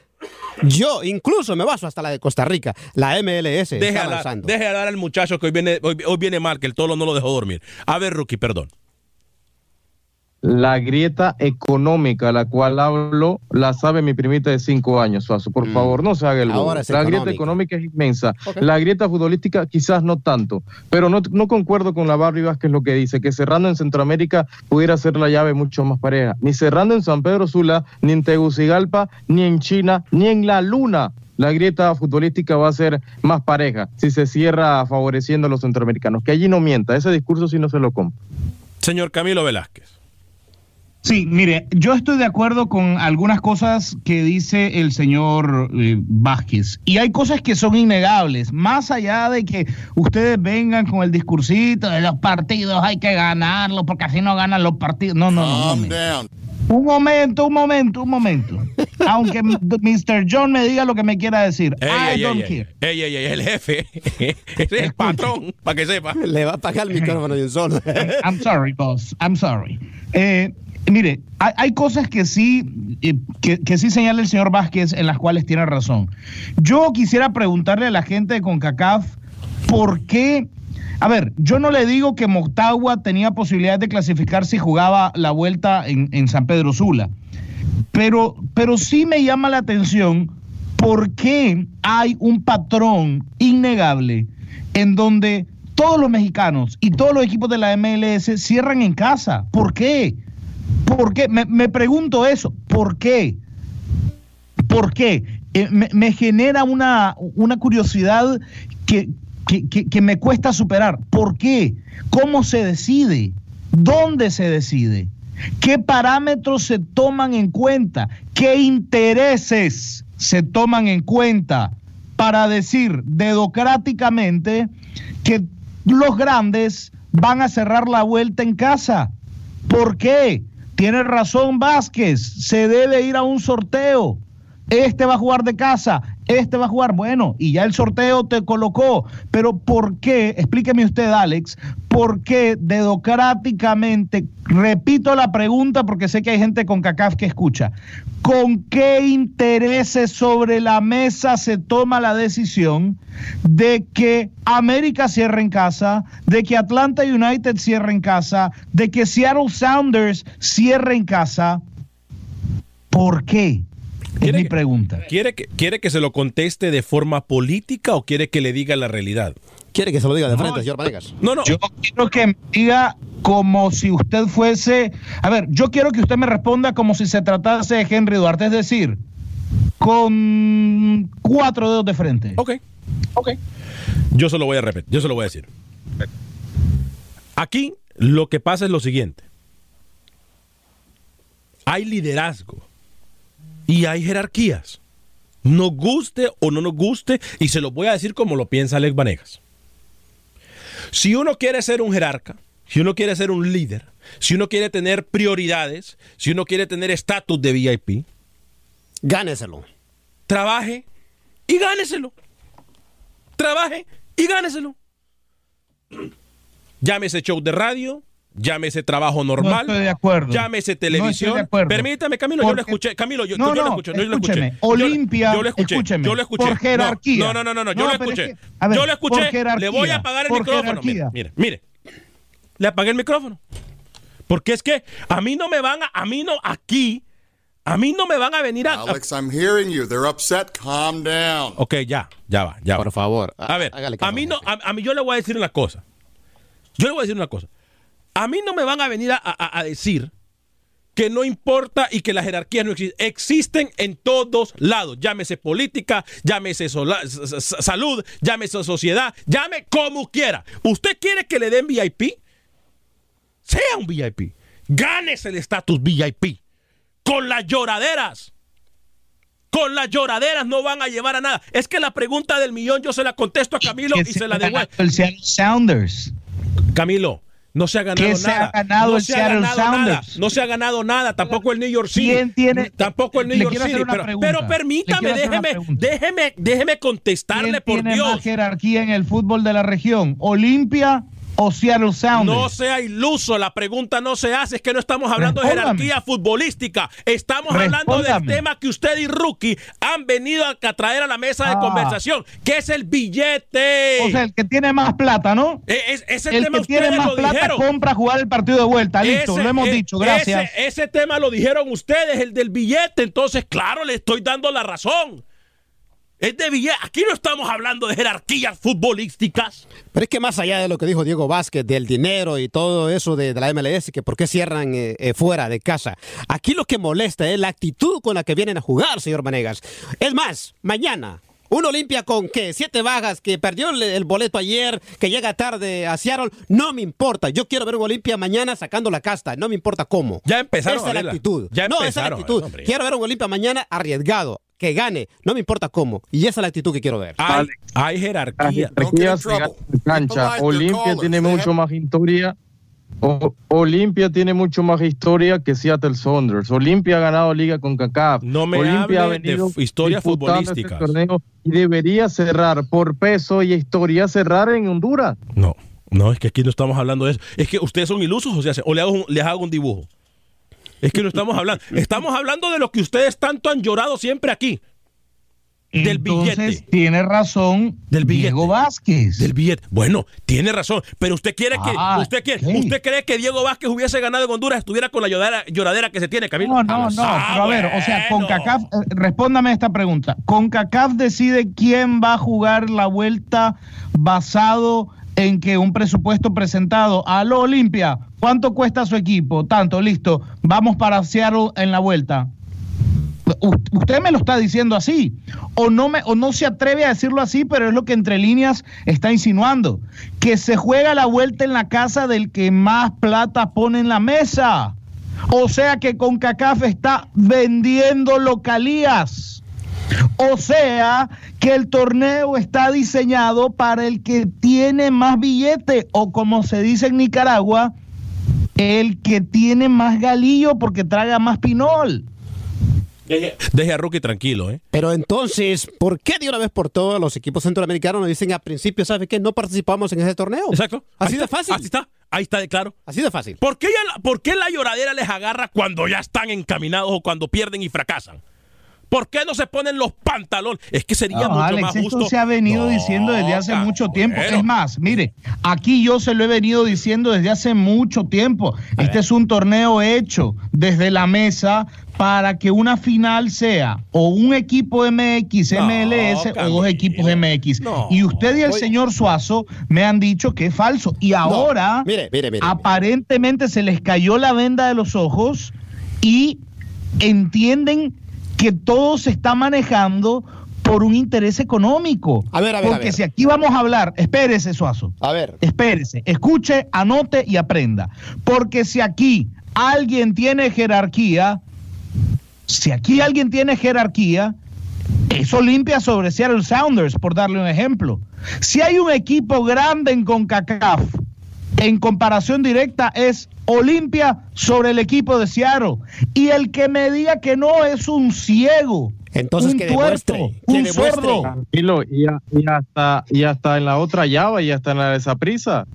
Yo incluso me baso hasta la de Costa Rica. La MLS Deje está avanzando. deje hablar al muchacho que hoy viene, hoy, hoy viene mal, que el tolo no lo dejó dormir. A ver, Rookie, perdón. La grieta económica, la cual hablo, la sabe mi primita de cinco años, Suazo. Por favor, no se haga el bobo. Mm. Ahora es La grieta económica. es inmensa. La grieta futbolística quizás no tanto. Pero no, no concuerdo con la Barbie Vázquez lo que dice, que cerrando en Centroamérica pudiera ser la llave mucho más pareja. Ni cerrando en San Pedro Sula, ni en Tegucigalpa, ni en China, ni en la Luna. La grieta futbolística va a ser más pareja si se cierra favoreciendo a los centroamericanos. Que allí no mienta, ese discurso sí no se lo compro. Señor Camilo Velázquez. Sí, mire, yo estoy de acuerdo con algunas cosas que dice el señor eh, Vázquez. Y hay cosas que son innegables. Más allá de que ustedes vengan con el discursito de los partidos, hay que ganarlos, porque así no ganan los partidos. No, no, no. Momento, down. un momento, un momento. un momento. Aunque Mr. John me diga lo que me quiera decir. Ey, I ey, don't ey, care. ey, ey, ey, el jefe. Ese es el patrón, para que sepa. Le va a apagar el micrófono un solo. I'm sorry, boss. I'm sorry. Eh, mire, hay, cosas que sí, eh, que, sí señala el señor Vázquez en las cuales tiene razón. Yo quisiera preguntarle a la gente de CONCACAF por qué. A ver, yo no le digo que Motagua tenía posibilidad de clasificar si jugaba la vuelta en, en San Pedro Sula, pero, pero sí me llama la atención por qué hay un patrón innegable en donde todos los mexicanos y todos los equipos de la MLS cierran en casa. ¿Por qué? ¿Por qué? Me, me pregunto eso. ¿Por qué? ¿Por qué? Eh, me, me genera una, una curiosidad que, que, que, me cuesta superar. ¿Por qué? ¿Cómo se decide? ¿Dónde se decide? ¿Qué parámetros se toman en cuenta? ¿Qué intereses se toman en cuenta para decir dedocráticamente que los grandes van a cerrar la vuelta en casa? ¿Por qué? Tiene razón Vázquez, se debe ir a un sorteo. Este va a jugar de casa, este va a jugar, bueno, y ya el sorteo te colocó, pero ¿por qué? Explíqueme usted, Alex, ¿por qué dedocráticamente, repito la pregunta porque sé que hay gente con CACAF que escucha, ¿con qué intereses sobre la mesa se toma la decisión de que América cierre en casa, de que Atlanta United cierre en casa, de que Seattle Sounders cierre en casa? ¿Por qué? Es mi pregunta. ¿quiere que, ¿Quiere que se lo conteste de forma política o quiere que le diga la realidad? Quiere que se lo diga de frente, señor Vanegas. No, no. Yo quiero que me diga como si usted fuese. A ver, yo quiero que usted me responda como si se tratase de Henry Duarte, es decir, con cuatro dedos de frente. Ok, ok. Yo se lo voy a repetir, yo se lo voy a decir. Aquí lo que pasa es lo siguiente. Hay liderazgo y hay jerarquías. Nos guste o no nos guste, y se lo voy a decir como lo piensa Alex Vanegas. Si uno quiere ser un jerarca, si uno quiere ser un líder, si uno quiere tener prioridades, si uno quiere tener estatus de VIP, gáneselo. Trabaje y gáneselo. Trabaje y gáneselo. Llámese show de radio, llámese trabajo normal, no estoy de acuerdo. llámese televisión. No de acuerdo. Permítame, Camilo, Porque... yo lo escuché. Camilo, yo, no, yo no, lo escuché. Yo lo escúcheme. escuché. Olimpia, yo, yo lo escuché. escúcheme, yo lo escuché. por jerarquía. No, no, no, no, no, yo No, lo escuché. es que, a ver, yo lo escuché. por jerarquía, Le voy a apagar el por micrófono. Mire, jerarquía. mire, mire. Le apagué el micrófono. Porque es que a mí no me van a, a mí no, aquí, a mí no me van a venir a. Alex, I'm hearing you. They're upset. Calm down. Ok, ya, ya va, ya Por va. favor. A ver, hágale a mí no, a mí yo le voy a decir una cosa. Yo le voy a decir una cosa. A mí no me van a venir a, a- a decir que no importa y que las jerarquías no existen. Existen en todos lados. Llámese política, llámese sola- salud, llámese sociedad, llame como quiera. ¿Usted quiere que le den VIP? Sea un VIP. Gánese el estatus VIP. Con las lloraderas. Con las lloraderas no van a llevar a nada. Es que la pregunta del millón yo se la contesto a Camilo y se la devuelvo. Sounders. Camilo, no se ha ganado ¿Qué se nada. ha ganado no el se ha Seattle ganado nada. Sounders? No se ha ganado nada. Tampoco el New York City. ¿Quién tiene- Tampoco el New York City. Pero, pero permítame, déjeme, déjeme, déjeme contestarle ¿Quién por tiene Dios. más jerarquía en el fútbol de la región? ¿Olimpia o Seattle Sounders? No sea iluso, la pregunta no se hace, es que no estamos hablando de jerarquía futbolística, estamos hablando del tema que usted y Rookie han venido a traer a la mesa de Ah. conversación, que es el billete. O sea, el que tiene más plata, ¿no? E- es- el tema que tiene más plata dijeron. compra jugar el partido de vuelta. Listo, Ese- lo hemos eh, dicho, gracias. Ese, ese tema lo dijeron ustedes, el del billete. Entonces, claro, le estoy dando la razón. Es de billete. Aquí no estamos hablando de jerarquías futbolísticas. Pero es que más allá de lo que dijo Diego Vázquez, del dinero y todo eso de, de la MLS, que por qué cierran eh, eh, fuera de casa, aquí lo que molesta es la actitud con la que vienen a jugar, señor Manegas. Es más, mañana. Un Olimpia con que siete bajas, que perdió el, boleto ayer, que llega tarde a Seattle, no me importa. Yo quiero ver un Olimpia mañana sacando la casta, no me importa cómo. Ya empezaron Esa es la actitud. Ya no, esa es la actitud. quiero ver un Olimpia mañana arriesgado, que gane, no me importa cómo. Y esa es la actitud que quiero ver. Hay, hay jerarquía. en cancha. Olimpia tiene mucho más historia. O- Olimpia tiene mucho más historia que Seattle Saunders. Olimpia ha ganado liga con CACAF. No me Olimpia hable de f- historias disputando este y debería cerrar por peso y historia cerrar en Honduras. No, no, es que aquí no estamos hablando de eso. Es que ustedes son ilusos o, sea, o le hago un- les hago un dibujo. Es que no estamos hablando. Estamos hablando de lo que ustedes tanto han llorado siempre aquí. Del Entonces, billete. tiene razón Del billete. Diego Vázquez. Del billete. Bueno, tiene razón. Pero usted quiere que. Ah, usted, quiere. ¿Usted cree que Diego Vázquez hubiese ganado en Honduras estuviera con la lloradera, lloradera que se tiene, Camilo? No, no, no, Ah, pero a ver, o sea, con bueno. CACAF, eh, respóndame esta pregunta. Con CACAF decide quién va a jugar la vuelta basado en que un presupuesto presentado a lo Olimpia, ¿cuánto cuesta su equipo? Tanto, listo, vamos para Seattle en la vuelta. Usted me lo está diciendo así, o no, me, o no se atreve a decirlo así, pero es lo que entre líneas está insinuando, que se juega la vuelta en la casa del que más plata pone en la mesa. O sea que CONCACAF está vendiendo localías. O sea que el torneo está diseñado para el que tiene más billete o como se dice en Nicaragua, el que tiene más galillo porque traga más pinol. Deje, a Rookie tranquilo, ¿eh? Pero entonces, ¿por qué de una vez por todos los equipos centroamericanos nos dicen a principio, ¿sabe qué? No participamos en ese torneo. Exacto. Así de fácil. Así está. Ahí está de claro. Así de fácil. ¿Por qué, ¿Por qué la lloradera les agarra cuando ya están encaminados o cuando pierden y fracasan? ¿Por qué no se ponen los pantalones? Es que sería mucho Alex, más justo. Esto se ha venido diciendo desde hace mucho tiempo. Es más, mire, aquí yo se lo he venido diciendo desde hace mucho tiempo. este es un torneo hecho desde la mesa para que una final sea o un equipo MX, MLS o dos equipos MX. y usted y el señor Suazo me han dicho que es falso. Y ahora, mire, mire, mire, aparentemente se les cayó la venda de los ojos y entienden que todo se está manejando por un interés económico. A ver, a ver. Porque si aquí vamos a hablar, espérese, Suazo. A ver. Espérese, escuche, anote y aprenda. Porque si aquí alguien tiene jerarquía, si aquí alguien tiene jerarquía, eso limpia sobre Seattle Sounders, por darle un ejemplo. Si hay un equipo grande en CONCACAF, en comparación directa es Olimpia sobre el equipo de Seattle. Y el que me diga que no es un ciego. Entonces, un que tuerto, un sordo. Tranquilo, y, y, hasta, y hasta en la otra llave, y hasta en la de esa prisa.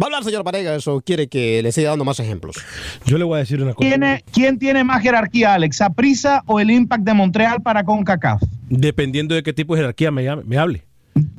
¿Va a hablar, señor Vanegas, o quiere que le siga dando más ejemplos? Yo le voy a decir una cosa. ¿Quién, ¿quién tiene más jerarquía, Alex? ¿Aprisa o el Impact de Montreal para CONCACAF? Dependiendo de qué tipo de jerarquía me, me hable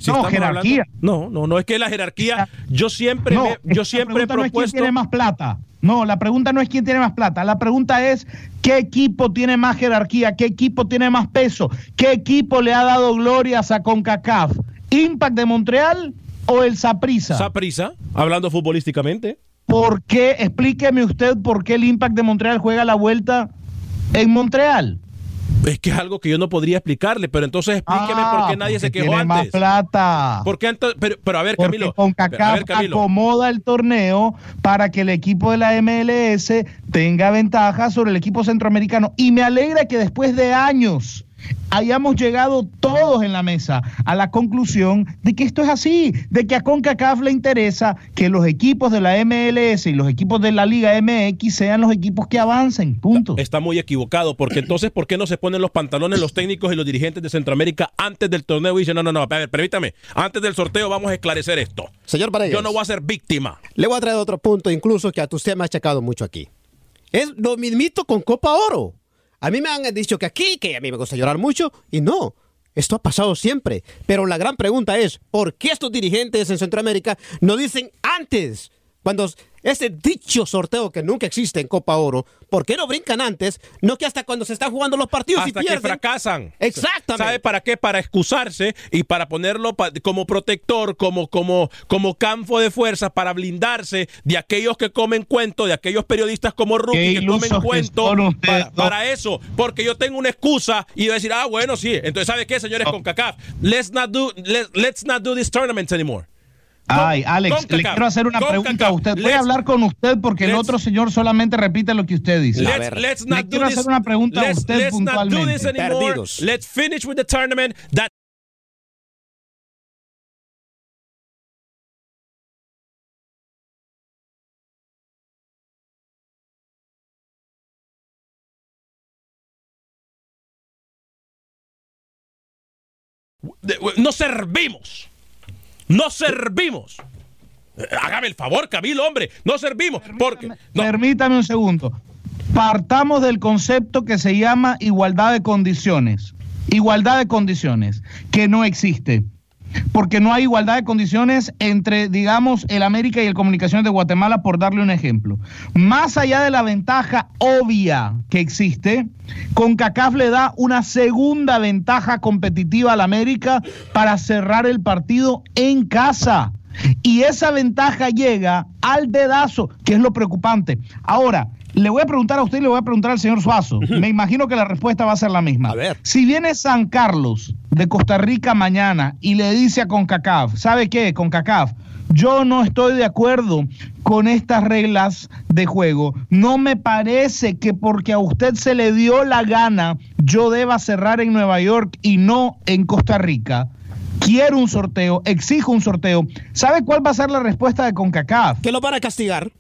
no, jerarquía. no, no, no es que la jerarquía. Yo siempre, yo siempre he propuesto. No es quién tiene más plata. No, la pregunta no es quién tiene más plata. La pregunta es qué equipo tiene más jerarquía, qué equipo tiene más peso, qué equipo le ha dado glorias a CONCACAF. ¿Impact de Montreal o el Saprisa? Saprisa, hablando futbolísticamente. ¿Por qué? Explíqueme usted por qué el Impact de Montreal juega la vuelta en Montreal. Es que es algo que yo no podría explicarle, pero entonces explíqueme por qué ah, nadie se quejó antes. Más plata. ¿Por qué pero, pero, a ver, Camilo. Con acomoda el torneo para que el equipo de la MLS tenga ventaja sobre el equipo centroamericano. Y me alegra que después de años hayamos llegado todos en la mesa a la conclusión de que esto es así, de que a CONCACAF le interesa que los equipos de la MLS y los equipos de la Liga MX sean los equipos que avancen, punto. Está muy equivocado, porque entonces, ¿por qué no se ponen los pantalones los técnicos y los dirigentes de Centroamérica antes del torneo y dicen, no, no, no, a ver, permítame, antes del sorteo vamos a esclarecer esto? Señor Paredes. Yo no voy a ser víctima. Le voy a traer otro punto, incluso que a usted me ha achacado mucho aquí. Es lo mismito con Copa Oro. A mí me han dicho que aquí, que a mí me gusta llorar mucho, y no. Esto ha pasado siempre. Pero la gran pregunta es, ¿por qué estos dirigentes en Centroamérica no dicen antes? Cuando ese dicho sorteo que nunca existe en Copa Oro, ¿por qué no brincan antes? No que hasta cuando se están jugando los partidos hasta y pierden. que fracasan. Exactamente. ¿Sabe para qué? Para excusarse y para ponerlo como protector, como, como, como campo de fuerza, para blindarse de aquellos que comen cuento, de aquellos periodistas como Rookie que comen cuento. Para, eso, porque yo tengo una excusa y voy a decir, ah, bueno, sí. Entonces, ¿sabe qué, señores con CACAF? Let's not do, let's not do these tournaments anymore. Ay, Alex, le quiero hacer una pregunta a usted. Voy a hablar con usted porque el otro señor solamente repite lo que usted dice. Let's, le quiero hacer una pregunta a usted puntualmente. Perdidos. Let's finish with the tournament. That no servimos. No servimos. Hágame el favor, Camilo, hombre. No servimos. porque, permítame un segundo. Partamos del concepto que se llama igualdad de condiciones. Igualdad de condiciones, que no existe porque no hay igualdad de condiciones entre, digamos, el América y el Comunicaciones de Guatemala, por darle un ejemplo. Más allá de la ventaja obvia que existe, CONCACAF le da una segunda ventaja competitiva al América para cerrar el partido en casa. Y esa ventaja llega al dedazo, que es lo preocupante. Ahora, le voy a preguntar a usted y le voy a preguntar al señor Suazo. Me imagino que la respuesta va a ser la misma. A ver. Si viene San Carlos de Costa Rica mañana y le dice a CONCACAF, ¿sabe qué? CONCACAF, yo no estoy de acuerdo con estas reglas de juego. No me parece que porque a usted se le dio la gana, yo deba cerrar en Nueva York y no en Costa Rica. Quiero un sorteo, exijo un sorteo. ¿Sabe cuál va a ser la respuesta de CONCACAF? Que lo van a castigar.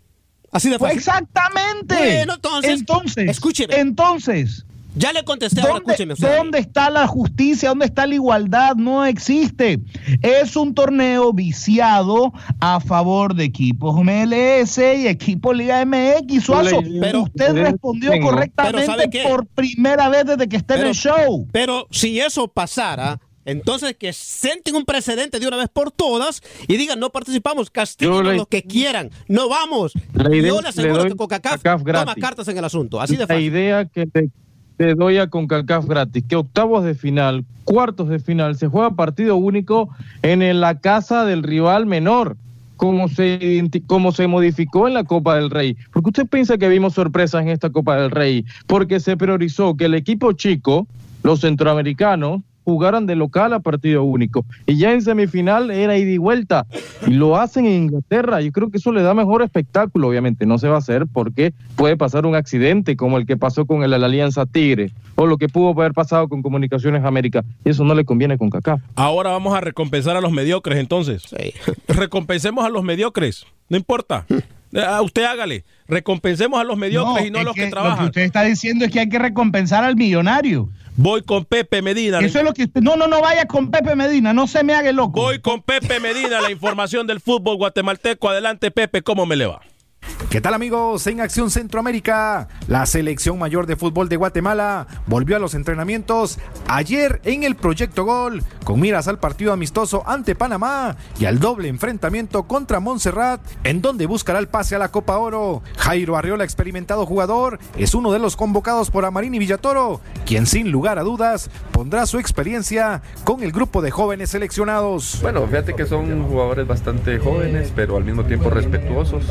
Así de fácil. Exactamente. Bueno, entonces, entonces, escúcheme. Entonces, Ya le contesté, ahora ¿Dónde, escúcheme usted. dónde está la justicia? ¿Dónde está la igualdad? No existe. Es un torneo viciado a favor de equipos MLS y equipos Liga MX. Suazo, Pero- usted respondió correctamente Pero ¿sabe qué? por primera vez desde que está en Pero- el show. Pero si eso pasara, entonces que sienten un precedente de una vez por todas y digan no participamos, castiguen a le- los que quieran, no vamos. La idea- Yo le le aseguro doy que CONCACAF toma cartas en el asunto, así de la fácil. idea que te, te doy a CONCACAF gratis, que octavos de final, cuartos de final, se juega partido único en la casa del rival menor, como se, como se modificó en la Copa del Rey. Porque usted piensa que vimos sorpresas en esta Copa del Rey, porque se priorizó que el equipo chico, los centroamericanos, jugaran de local a partido único. Y ya en semifinal era ida y vuelta. Y lo hacen en Inglaterra. Yo creo que eso le da mejor espectáculo, obviamente. No se va a hacer porque puede pasar un accidente como el que pasó con el, la Alianza Tigre o lo que pudo haber pasado con Comunicaciones América. Y eso no le conviene con Kaká. Ahora vamos a recompensar a los mediocres entonces. Recompensemos a los mediocres. No importa. A usted hágale. Recompensemos a los mediocres y no a los que, Lo que trabajan. usted está diciendo es que hay que recompensar al millonario. Voy con Pepe Medina. Eso es lo que usted. No, no, no vaya con Pepe Medina, no se me haga loco. Voy con Pepe Medina, la información del fútbol guatemalteco. Adelante, Pepe, ¿cómo me le va? ¿Qué tal amigos? En Acción Centroamérica, la selección mayor de fútbol de Guatemala volvió a los entrenamientos ayer en el Proyecto Gol con miras al partido amistoso ante Panamá y al doble enfrentamiento contra Montserrat en donde buscará el pase a la Copa Oro. Jairo Arriola, experimentado jugador, es uno de los convocados por Amarini Villatoro, quien sin lugar a dudas pondrá su experiencia con el grupo de jóvenes seleccionados. Bueno, fíjate que son jugadores bastante jóvenes, pero al mismo tiempo respetuosos.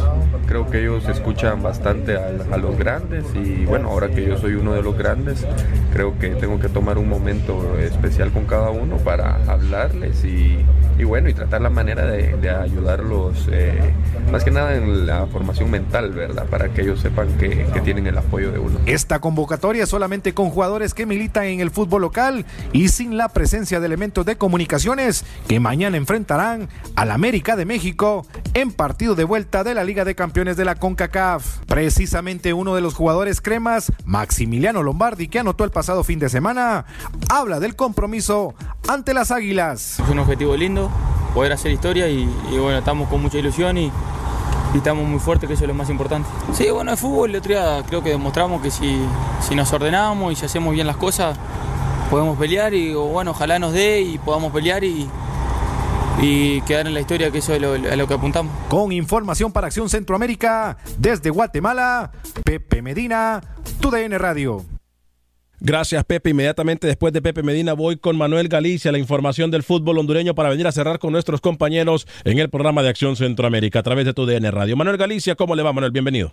Creo que ellos escuchan bastante a, a los grandes y bueno, ahora que yo soy uno de los grandes, creo que tengo que tomar un momento especial con cada uno para hablarles y, y bueno, y tratar la manera de, de ayudarlos, eh, más que nada en la formación mental, ¿verdad? Para que ellos sepan que, que tienen el apoyo de uno. Esta convocatoria solamente con jugadores que militan en el fútbol local y sin la presencia de elementos de comunicaciones que mañana enfrentarán al América de México en partido de vuelta de la Liga de Campeones de la CONCACAF. Precisamente uno de los jugadores cremas, Maximiliano Lombardi, que anotó el pasado fin de semana, habla del compromiso ante las Águilas. Es un objetivo lindo, poder hacer historia y, y bueno, estamos con mucha ilusión y, y estamos muy fuertes, que eso es lo más importante. Sí, bueno, el fútbol, el otro día creo que demostramos que si, si nos ordenamos y si hacemos bien las cosas, podemos pelear y bueno, ojalá nos dé y podamos pelear y, y quedar en la historia, que eso es lo, a lo que apuntamos. Con información para Acción Centroamérica, desde Guatemala, Pepe Medina, TUDN Radio. Gracias, Pepe. Inmediatamente después de Pepe Medina voy con Manuel Galicia, la información del fútbol hondureño para venir a cerrar con nuestros compañeros en el programa de Acción Centroamérica a través de tu DN Radio. Manuel Galicia, ¿cómo le va, Manuel? Bienvenido.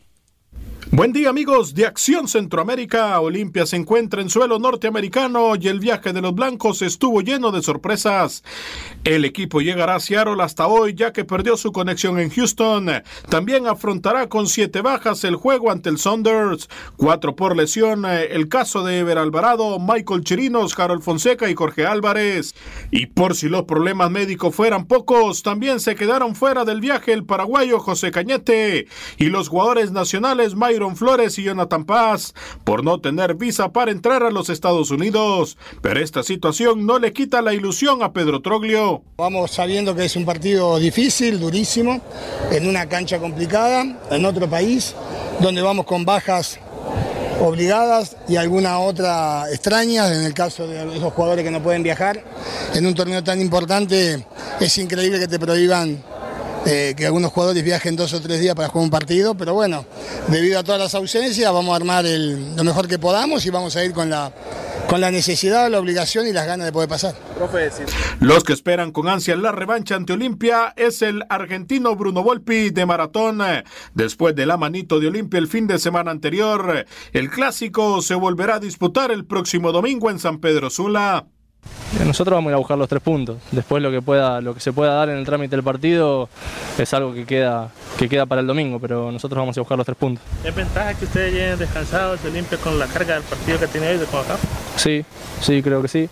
Buen día amigos de Acción Centroamérica. Olimpia se encuentra en suelo norteamericano y el viaje de los blancos estuvo lleno de sorpresas. El equipo llegará a Seattle hasta hoy ya que perdió su conexión en Houston. También afrontará con siete bajas el juego ante el Saunders. Cuatro por lesión. eh, El caso de Ever Alvarado, Michael Chirinos, Harold Fonseca y Jorge Álvarez. Y por si los problemas médicos fueran pocos, también se quedaron fuera del viaje el paraguayo José Cañete y los jugadores nacionales Myron Flores y Jonathan Paz por no tener visa para entrar a los Estados Unidos. Pero esta situación no le quita la ilusión a Pedro Troglio. Vamos sabiendo que es un partido difícil, durísimo, en una cancha complicada, en otro país, donde vamos con bajas obligadas y alguna otra extraña, en el caso de esos jugadores que no pueden viajar. En un torneo tan importante es increíble que te prohíban eh, que algunos jugadores viajen dos o tres días para jugar un partido, pero bueno, debido a todas las ausencias vamos a armar el- lo mejor que podamos y vamos a ir con la con la necesidad, la obligación y las ganas de poder pasar. Los que esperan con ansia la revancha ante Olimpia es el argentino Bruno Volpi de maratón. Después de la manito de Olimpia el fin de semana anterior, el clásico se volverá a disputar el próximo domingo en San Pedro Sula. Nosotros vamos a ir a buscar los tres puntos. Después lo que pueda, lo que se pueda dar en el trámite del partido es algo que queda, que queda para el domingo, pero nosotros vamos a ir a buscar los tres puntos. ¿Es ventaja que ustedes lleguen descansados, se limpien con la carga del partido que tiene hoy de acá? Sí, sí, creo que sí.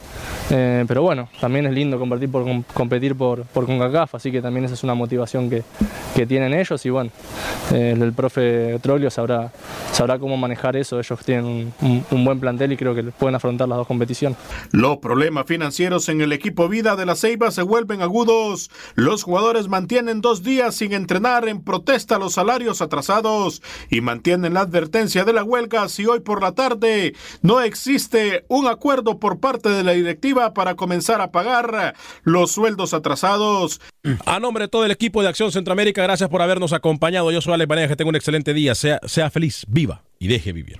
Eh, pero bueno, también es lindo competir por, competir por, por CONCACAF, así que también esa es una motivación que, que tienen ellos y bueno, eh, el profe Troglio sabrá, sabrá cómo manejar eso. Ellos tienen un, un buen plantel y creo que pueden afrontar las dos competiciones. Los problemas financieros en el equipo Vida de la Ceiba se vuelven agudos. Los jugadores mantienen dos días sin entrenar en protesta a los salarios atrasados y mantienen la advertencia de la huelga si hoy por la tarde no existe un acuerdo por parte de la directiva para comenzar a pagar los sueldos atrasados. A nombre de todo el equipo de Acción Centroamérica, gracias por habernos acompañado. Yo soy Alex Vanegas, que un excelente día. Sea, sea feliz, viva y deje vivir.